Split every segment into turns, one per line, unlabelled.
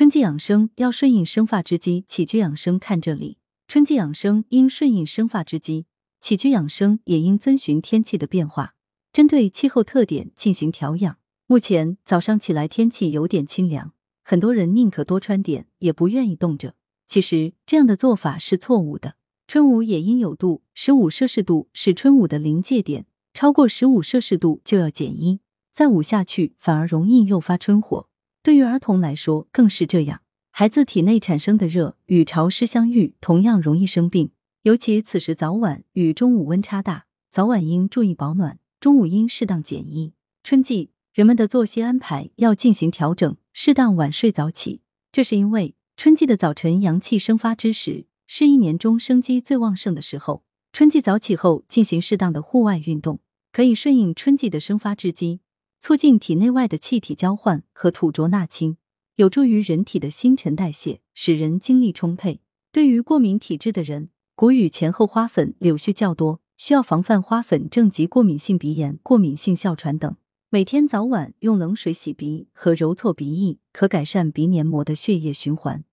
春季养生要顺应生发之机，起居养生看这里。春季养生应顺应生发之机，起居养生也应遵循天气的变化，针对气候特点进行调养。目前早上起来天气有点清凉，很多人宁可多穿点，也不愿意冻着。其实这样的做法是错误的。春捂也应有度，十五摄氏度是春捂的临界点，超过十五摄氏度就要减衣，再捂下去反而容易诱发春火。对于儿童来说更是这样，孩子体内产生的热与潮湿相遇，同样容易生病。尤其此时早晚与中午温差大，早晚应注意保暖，中午应适当减衣。春季人们的作息安排要进行调整，适当晚睡早起，这是因为春季的早晨阳气生发之时。是一年中生机最旺盛的时候，春季早起后进行适当的户外运动，可以顺应春季的生发之机，促进体内外的气体交换和吐浊纳清，有助于人体的新陈代谢，使人精力充沛。对于过敏体质的人，谷雨前后花粉柳絮较多，需要防范花粉症及过敏性鼻炎、过敏性哮喘等。每天早晚用冷水洗鼻和揉搓鼻翼，可改善鼻黏膜的血液循环。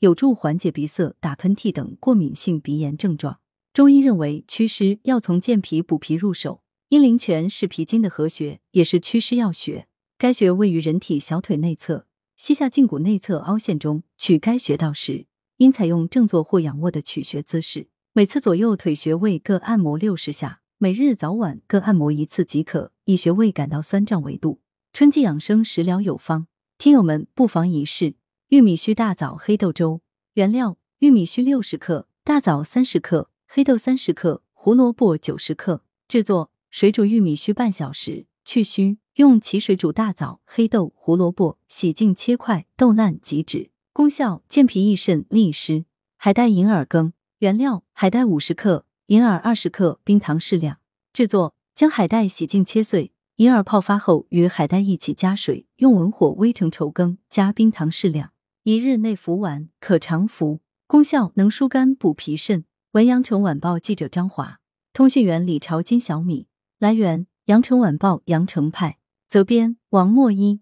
有助缓解鼻塞、打喷嚏等过敏性鼻炎症状。中医认为，祛湿要从健脾补脾入手。阴陵泉是脾经的合穴，也是祛湿要穴。该穴位于人体小腿内侧，膝下胫骨内侧凹陷中。取该穴道时，应采用正坐或仰卧的取穴姿势。每次左右腿穴位各按摩六十下，每日早晚各按摩一次即可，以穴位感到酸胀为度。春季养生食疗有方，听友们不妨一试。玉米须大枣黑豆粥原料：玉米须六十克，大枣三十克，黑豆三十克，胡萝卜九十克。制作：水煮玉米须半小时，去须，用齐水煮大枣、黑豆、胡萝卜，洗净切块，豆烂即止。功效：健脾益肾，利湿。海带银耳羹原料：海带五十克，银耳二十克，冰糖适量。制作：将海带洗净切碎，银耳泡发后与海带一起加水，用文火煨成稠羹，加冰糖适量。一日内服完，可常服。功效能疏肝补脾肾。文阳城晚报记者张华，通讯员李朝金小米。来源：羊城晚报羊城派。责编：王墨一。